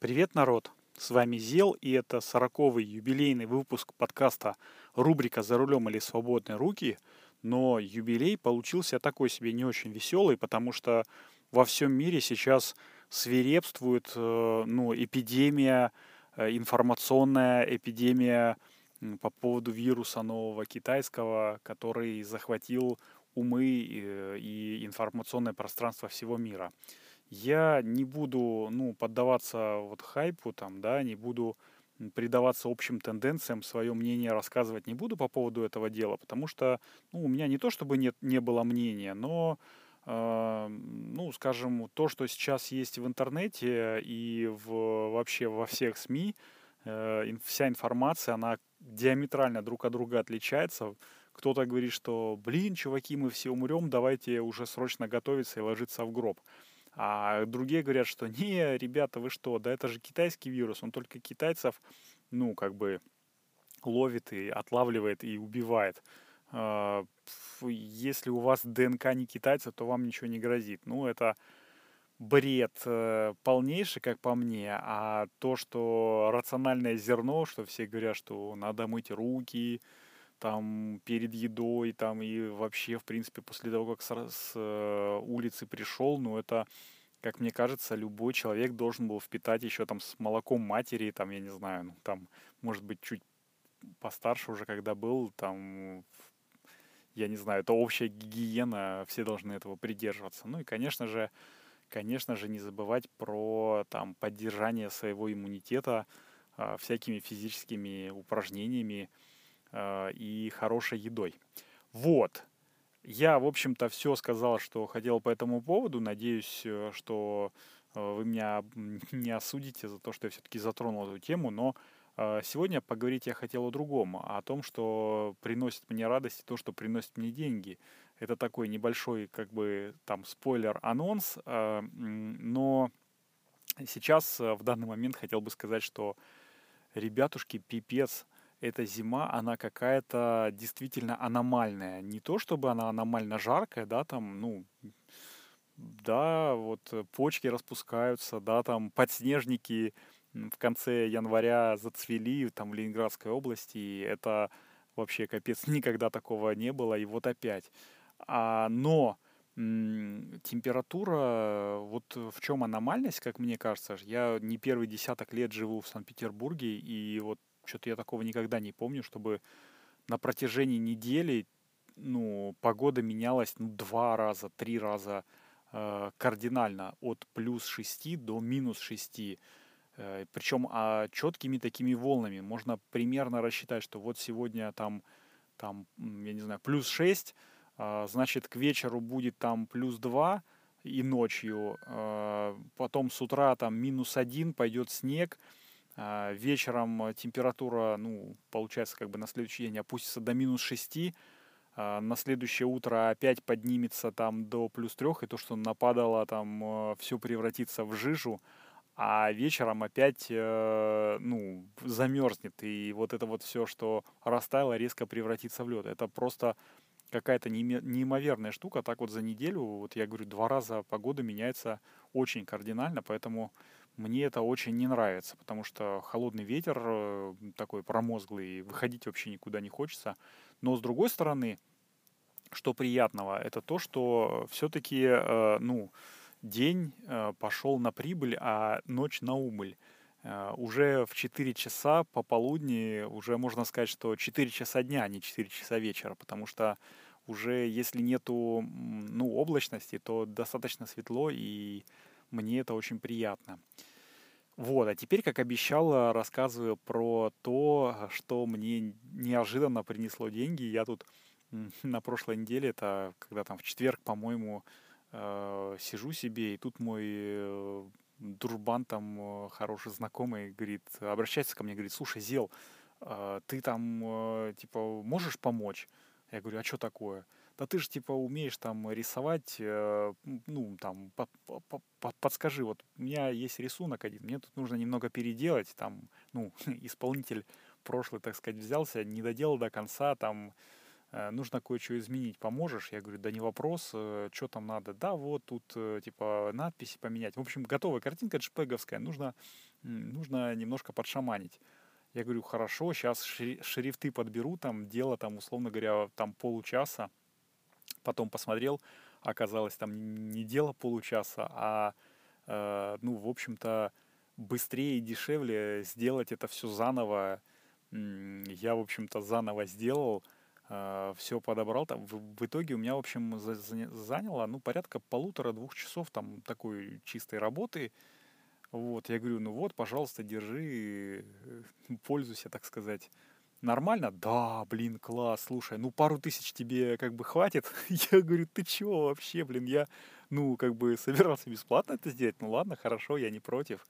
Привет, народ! С вами Зел, и это сороковый юбилейный выпуск подкаста рубрика «За рулем или свободные руки». Но юбилей получился такой себе не очень веселый, потому что во всем мире сейчас свирепствует э, ну, эпидемия, э, информационная эпидемия по поводу вируса нового китайского, который захватил умы э, и информационное пространство всего мира я не буду, ну, поддаваться вот хайпу там, да, не буду предаваться общим тенденциям, свое мнение рассказывать не буду по поводу этого дела, потому что, ну, у меня не то чтобы нет, не было мнения, но, э, ну, скажем, то, что сейчас есть в интернете и в, вообще во всех СМИ, э, вся информация, она диаметрально друг от друга отличается. Кто-то говорит, что, блин, чуваки, мы все умрем, давайте уже срочно готовиться и ложиться в гроб. А другие говорят, что не, ребята, вы что, да это же китайский вирус, он только китайцев, ну, как бы ловит и отлавливает и убивает. А, если у вас ДНК не китайца, то вам ничего не грозит. Ну, это бред э, полнейший, как по мне, а то, что рациональное зерно, что все говорят, что надо мыть руки, там перед едой, там и вообще, в принципе, после того, как с, с э, улицы пришел, ну это, как мне кажется, любой человек должен был впитать еще там с молоком матери, там, я не знаю, ну там, может быть, чуть постарше уже, когда был, там, я не знаю, это общая гигиена, все должны этого придерживаться. Ну и, конечно же, конечно же, не забывать про там поддержание своего иммунитета э, всякими физическими упражненениями, э, и хорошей едой. Вот. Я, в общем-то, все сказал, что хотел по этому поводу. Надеюсь, э, что э, вы меня не осудите за то, что я все-таки затронул эту тему, но э, сегодня поговорить я хотел о другом, о том, что приносит мне радость и то, что приносит мне деньги. Это такой небольшой, как бы, там, спойлер-анонс, но сейчас, в данный момент, хотел бы сказать, что, ребятушки, пипец, эта зима, она какая-то действительно аномальная. Не то, чтобы она аномально жаркая, да, там, ну, да, вот почки распускаются, да, там подснежники в конце января зацвели там в Ленинградской области, и это вообще капец, никогда такого не было, и вот опять. А, но м, температура, вот в чем аномальность, как мне кажется, я не первый десяток лет живу в Санкт-Петербурге, и вот что-то я такого никогда не помню, чтобы на протяжении недели ну, погода менялась ну, два раза, три раза э, кардинально от плюс 6 до минус 6. Э, причем а, четкими такими волнами. Можно примерно рассчитать, что вот сегодня там, там я не знаю, плюс 6, э, значит к вечеру будет там плюс 2 и ночью. Э, потом с утра там минус 1, пойдет снег а, вечером температура, ну, получается, как бы на следующий день опустится до минус 6, а, на следующее утро опять поднимется там до плюс 3, и то, что нападало, там э, все превратится в жижу, а вечером опять, э, ну, замерзнет, и вот это вот все, что растаяло, резко превратится в лед. Это просто какая-то неимоверная штука. Так вот за неделю, вот я говорю, два раза погода меняется очень кардинально, поэтому мне это очень не нравится, потому что холодный ветер э, такой промозглый, выходить вообще никуда не хочется. Но с другой стороны, что приятного, это то, что все-таки, э, ну, день э, пошел на прибыль, а ночь на убыль. Уже в 4 часа пополудни, уже можно сказать, что 4 часа дня, а не 4 часа вечера, потому что уже если нету ну, облачности, то достаточно светло, и мне это очень приятно. Вот, а теперь, как обещал, рассказываю про то, что мне неожиданно принесло деньги. Я тут на прошлой неделе, это когда там в четверг, по-моему, э, сижу себе, и тут мой э, дружбан, там э, хороший знакомый, говорит, обращается ко мне, говорит, слушай, Зел, ты там, типа, можешь помочь? Я говорю, а что такое? Да ты же типа умеешь там рисовать, э, ну там по -по -по подскажи, вот у меня есть рисунок один, мне тут нужно немного переделать, там, ну исполнитель прошлый, так сказать, взялся, не доделал до конца, там э, нужно кое-что изменить, поможешь? Я говорю, да не вопрос, э, что там надо? Да, вот тут, э, типа, надписи поменять. В общем, готовая картинка джпеговская, нужно, нужно немножко подшаманить. Я говорю, хорошо, сейчас шрифты подберу, там дело, там, условно говоря, там получаса. Потом посмотрел, оказалось, там не дело получаса, а, э, ну, в общем-то, быстрее и дешевле сделать это все заново. Я, в общем-то, заново сделал, э, все подобрал. Там, в, в итоге у меня, в общем, за, за, заняло, ну, порядка полутора-двух часов там такой чистой работы. Вот, я говорю, ну вот, пожалуйста, держи, э, пользуйся, так сказать. Нормально? Да, блин, класс, слушай, ну пару тысяч тебе как бы хватит? Я говорю, ты чего вообще, блин, я, ну, как бы собирался бесплатно это сделать, ну ладно, хорошо, я не против.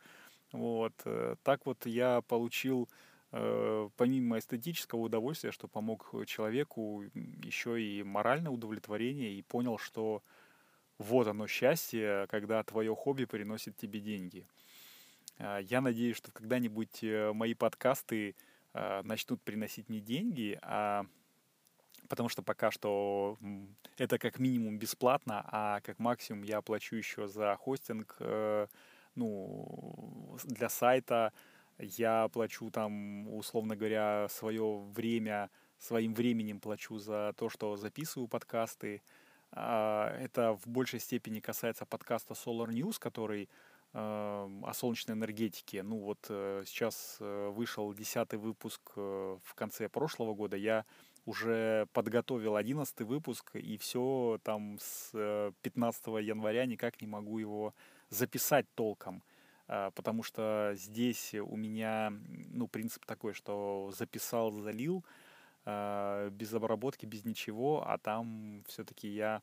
Вот, э, так вот я получил э, помимо эстетического удовольствия, что помог человеку, еще и моральное удовлетворение, и понял, что вот оно счастье, когда твое хобби приносит тебе деньги. А, я надеюсь, что когда-нибудь э, мои подкасты а, начнут приносить мне деньги, а потому что пока что это как минимум бесплатно, а как максимум я плачу еще за хостинг, э, ну, для сайта, я плачу там, условно говоря, свое время, своим временем плачу за то, что записываю подкасты. А, это в большей степени касается подкаста Solar News, который о солнечной энергетике. Ну вот э, сейчас э, вышел десятый выпуск э, в конце прошлого года. Я уже подготовил одиннадцатый выпуск, и все там с 15 января никак не могу его записать толком. Потому что здесь у меня, ну, принцип такой, что записал, залил, без обработки, без ничего, а там все-таки я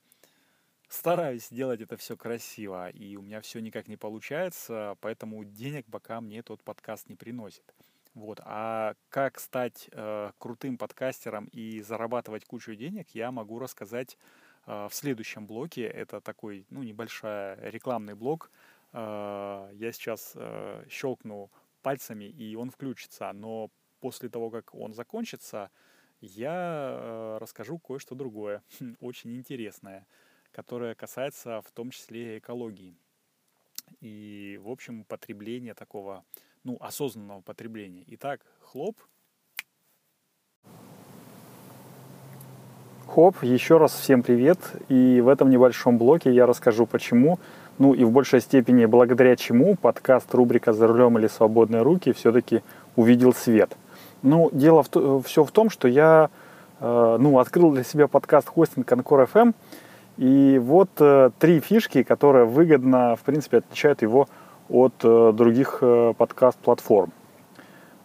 стараюсь делать это все красиво, и у меня все никак не получается, поэтому денег пока мне тот подкаст не приносит. Вот. А как стать э, крутым подкастером и зарабатывать кучу денег, я могу рассказать э, в следующем блоке. Это такой, ну, небольшой рекламный блок. Э, я сейчас э, щелкну пальцами, и он включится. Но после того, как он закончится, я э, расскажу кое-что другое, очень интересное которая касается в том числе экологии. И, в общем, потребления такого, ну, осознанного потребления. Итак, хлоп. Хоп, еще раз всем привет. И в этом небольшом блоке я расскажу, почему, ну и в большей степени благодаря чему подкаст рубрика «За рулем или свободные руки» все-таки увидел свет. Ну, дело в, все в том, что я э, ну, открыл для себя подкаст хостинг Анкор FM, и вот э, три фишки, которые выгодно, в принципе, отличают его от э, других э, подкаст-платформ.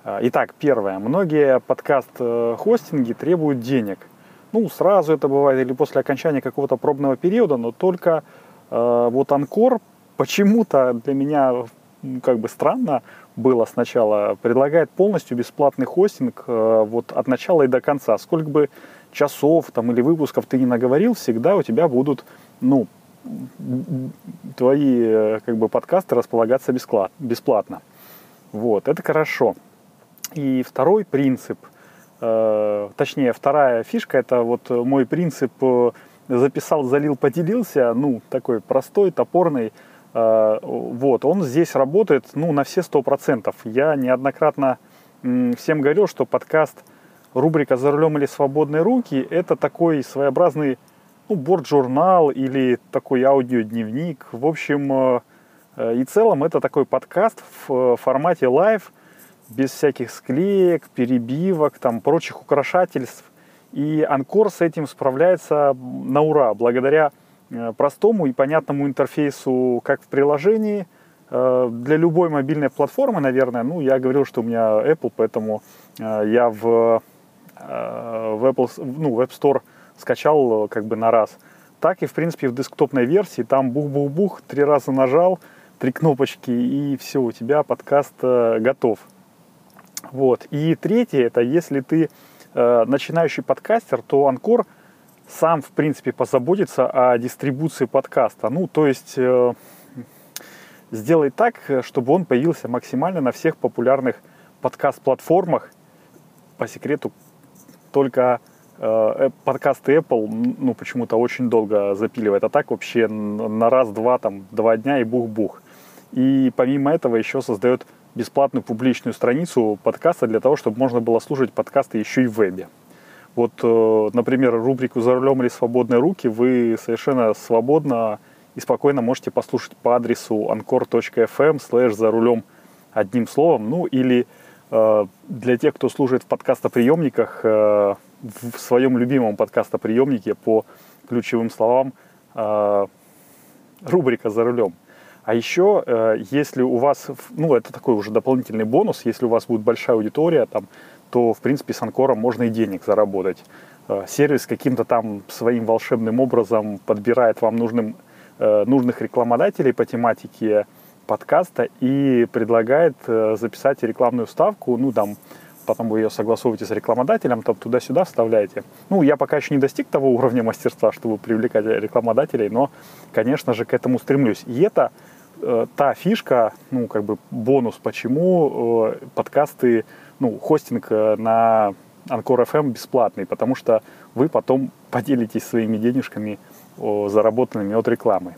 Э, итак, первое. Многие подкаст-хостинги требуют денег. Ну, сразу это бывает или после окончания какого-то пробного периода, но только э, вот Анкор почему-то для меня как бы странно было сначала, предлагает полностью бесплатный хостинг э, вот от начала и до конца. Сколько бы часов там, или выпусков ты не наговорил, всегда у тебя будут ну, твои э, как бы, подкасты располагаться бесплатно. Вот, это хорошо. И второй принцип, э, точнее, вторая фишка, это вот мой принцип э, записал, залил, поделился, ну, такой простой, топорный, э, вот, он здесь работает, ну, на все сто процентов. Я неоднократно всем говорил, что подкаст – рубрика «За рулем или свободные руки» — это такой своеобразный ну, борт-журнал или такой аудиодневник. В общем, э, э, и целом это такой подкаст в э, формате live, без всяких склеек, перебивок, там, прочих украшательств. И Анкор с этим справляется на ура, благодаря простому и понятному интерфейсу как в приложении, для любой мобильной платформы, наверное. Ну, я говорил, что у меня Apple, поэтому я в в Apple, ну, в App Store скачал э, как бы на раз. Так и, в принципе, в десктопной версии там бух-бух-бух, три раза нажал, три кнопочки, и все, у тебя подкаст э, готов. Вот. И третье, это если ты э, начинающий подкастер, то Анкор сам, в принципе, позаботится о дистрибуции подкаста. Ну, то есть э, сделай так, чтобы он появился максимально на всех популярных подкаст-платформах. По секрету, только э, подкасты Apple, ну, почему-то очень долго запиливает, а так вообще на раз-два, там, два дня и бух-бух. И помимо этого еще создает бесплатную публичную страницу подкаста для того, чтобы можно было слушать подкасты еще и в вебе. Вот, э, например, рубрику «За рулем или свободные руки» вы совершенно свободно и спокойно можете послушать по адресу anchor.fm slash «За рулем» одним словом. Ну или э, для тех, кто служит в подкастоприемниках, э, в своем любимом подкастоприемнике по ключевым словам рубрика «За рулем». А еще, если у вас, ну, это такой уже дополнительный бонус, если у вас будет большая аудитория, там, то, в принципе, с Анкором можно и денег заработать. Э, сервис каким-то там своим волшебным образом подбирает вам нужным, э, нужных рекламодателей по тематике подкаста и предлагает э, записать рекламную ставку, ну, там, потом вы ее согласовываете с рекламодателем, там туда-сюда вставляете. Ну, я пока еще не достиг того уровня мастерства, чтобы привлекать рекламодателей, но, конечно же, к этому стремлюсь. И это э, та фишка, ну, как бы бонус, почему э, подкасты ну, хостинг э, на Анкор FM бесплатный, потому что вы потом поделитесь своими денежками, заработанными от рекламы.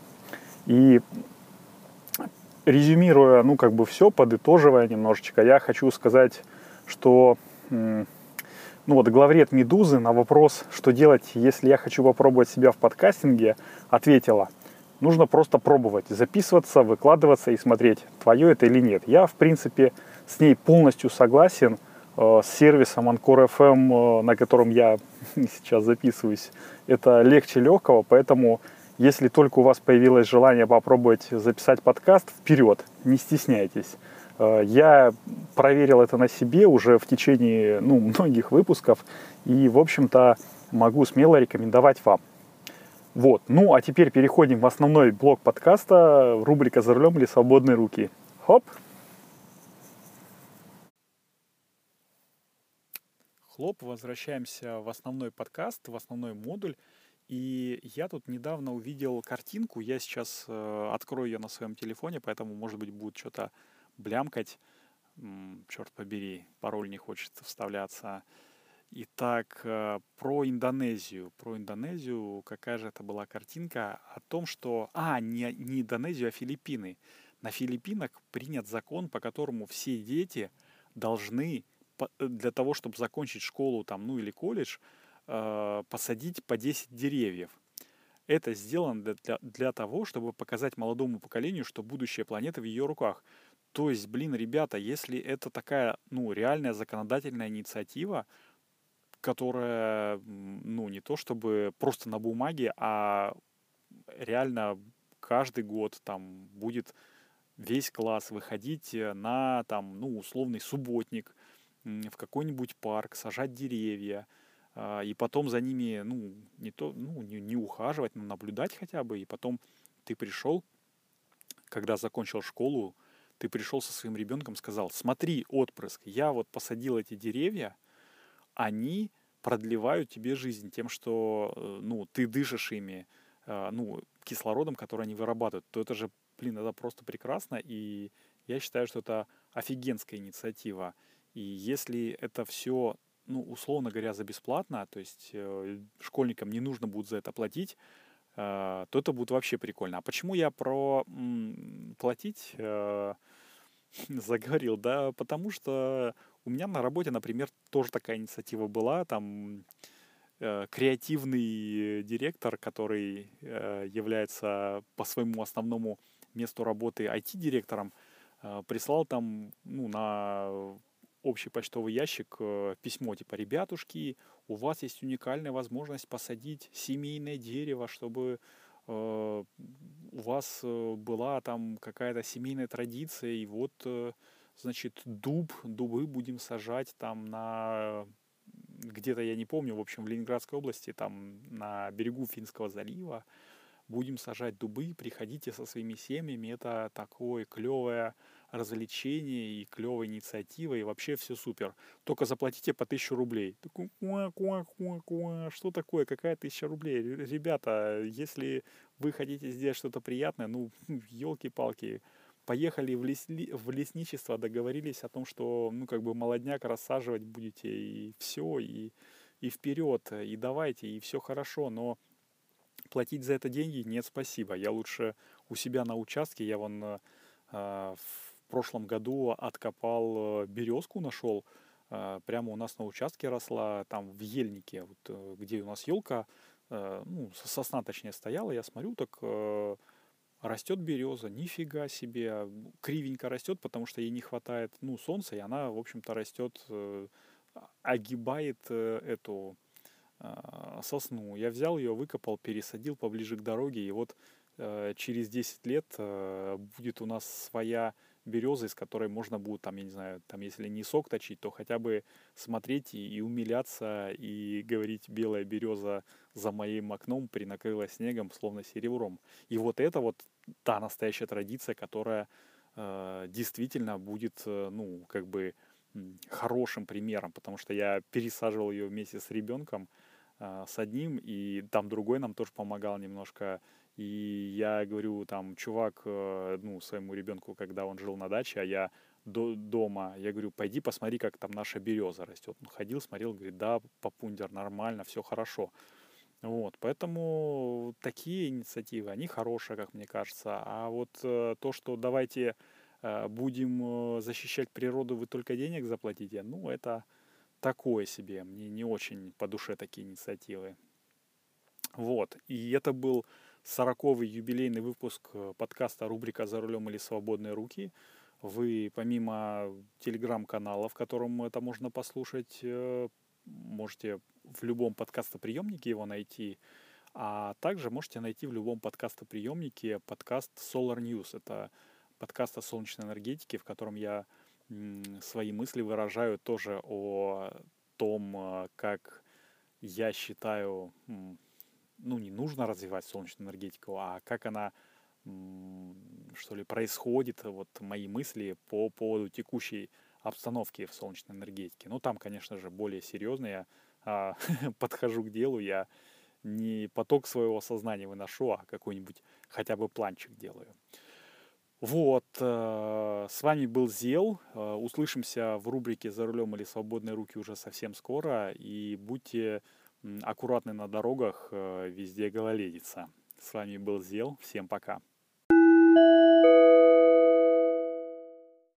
И резюмируя, ну, как бы все, подытоживая немножечко, я хочу сказать, что, ну, вот главред «Медузы» на вопрос, что делать, если я хочу попробовать себя в подкастинге, ответила, нужно просто пробовать, записываться, выкладываться и смотреть, твое это или нет. Я, в принципе, с ней полностью согласен. Э, с сервисом Ancore FM, э, на котором я сейчас записываюсь, это легче легкого, поэтому если только у вас появилось желание попробовать записать подкаст, вперед, не стесняйтесь. Э, я проверил это на себе уже в течение ну, многих выпусков и, в общем-то, могу смело рекомендовать вам. Вот. Ну, а теперь переходим в основной блок подкаста, рубрика «За рулем или свободные руки». Хоп! Хлоп, возвращаемся в основной подкаст, в основной модуль. И я тут недавно увидел картинку, я сейчас э, открою ее на своем телефоне, поэтому, может быть, будет что-то блямкать. М, черт побери, пароль не хочется вставляться. Итак, э, про Индонезию. Про Индонезию, какая же это была картинка о том, что... А, не, не Индонезию, а Филиппины. На Филиппинах принят закон, по которому все дети должны Э, для того, чтобы закончить школу там, ну или колледж, посадить по 10 деревьев. Это сделано для, для, того, чтобы показать молодому поколению, что будущее планеты в ее руках. То есть, блин, ребята, если это такая, ну, реальная законодательная инициатива, которая, ну, не то чтобы просто на бумаге, а реально каждый год там будет весь класс выходить э, на там, ну, условный субботник, в какой-нибудь парк, сажать деревья, и потом за ними, ну, не то, ну, не, не ухаживать, но наблюдать хотя бы, и потом ты пришел, когда закончил школу, ты пришел со своим ребенком, сказал, смотри, отпрыск, я вот посадил эти деревья, они продлевают тебе жизнь тем, что, э, ну, ты дышишь ими, а, ну, кислородом, который они вырабатывают, то это же, блин, это просто прекрасно, и я считаю, что это офигенская инициатива. И если это все, ну, условно говоря, за бесплатно, то есть э, школьникам не нужно будет за это платить, э, то это будет вообще прикольно. А почему я про платить э, заговорил? Да, потому что у меня на работе, например, тоже такая инициатива была, там креативный директор, который является по своему основному месту работы IT-директором, прислал там ну, на общий почтовый ящик э, письмо типа «Ребятушки, у вас есть уникальная возможность посадить семейное дерево, чтобы э, у вас э, была там какая-то семейная традиция, и вот, значит, дуб, дубы будем сажать там на где-то, я не помню, в общем, в Ленинградской области, там на берегу Финского залива, будем сажать дубы, приходите со своими семьями, это такое клевое развлечение и клевая инициатива, и вообще все супер. Только заплатите по тысячу рублей. Такой, куа, куа, куа. Что такое? Какая тысяча рублей? Ребята, если вы хотите сделать что-то приятное, ну, елки-палки, поехали в, лесли, в лесничество, договорились о том, что, ну, как бы молодняк рассаживать будете, и все, и, и вперед, и давайте, и все хорошо, но платить за это деньги нет, спасибо. Я лучше у себя на участке, я вон э, в прошлом году откопал э, березку, нашел, э, прямо у нас на участке росла, там в ельнике, вот, э, где у нас елка, ну, сосна точнее стояла, я смотрю, так растет береза, нифига себе, кривенько растет, потому что ей не хватает, ну, солнца, и она, в общем-то, растет, огибает эту сосну. Я взял ее, выкопал, пересадил поближе к дороге, и вот через 10 лет будет у нас своя береза, из которой можно будет, там, я не знаю, там, если не сок точить, то хотя бы смотреть и, и умиляться, и говорить, белая береза за моим окном принакрыла снегом, словно серебром. И вот это вот та настоящая традиция, которая э, действительно будет, э, ну, как бы хорошим примером, потому что я пересаживал ее вместе с ребенком, э, с одним, и там другой нам тоже помогал немножко. И я говорю, там, чувак, э, ну, своему ребенку, когда он жил на даче, а я до, дома, я говорю, пойди посмотри, как там наша береза растет. Он ходил, смотрел, говорит, да, папундер, нормально, все хорошо. Вот, поэтому такие инициативы, они хорошие, как мне кажется. А вот э, то, что давайте э, будем защищать природу, вы только денег заплатите, ну, это такое себе. Мне не очень по душе такие инициативы. Вот, и это был сороковый юбилейный выпуск э, подкаста рубрика «За рулем или свободные руки». Вы помимо телеграм-канала, в котором это можно послушать, э, можете в любом подкастоприемнике его найти, а также можете найти в любом подкастоприемнике подкаст Solar News. Это подкаст о солнечной энергетике, в котором я свои мысли выражаю тоже о том, э, как я считаю, ну, не нужно развивать солнечную энергетику, а как она, что ли, происходит, вот мои мысли по поводу текущей обстановки в солнечной энергетике. Ну, там, конечно же, более серьезно я а, подхожу к делу, я не поток своего сознания выношу, а какой-нибудь хотя бы планчик делаю. Вот, э, с вами был Зел. Э, услышимся в рубрике «За рулем или свободные руки» уже совсем скоро. И будьте аккуратны на дорогах, э, везде гололедица. С вами был Зел. Всем пока.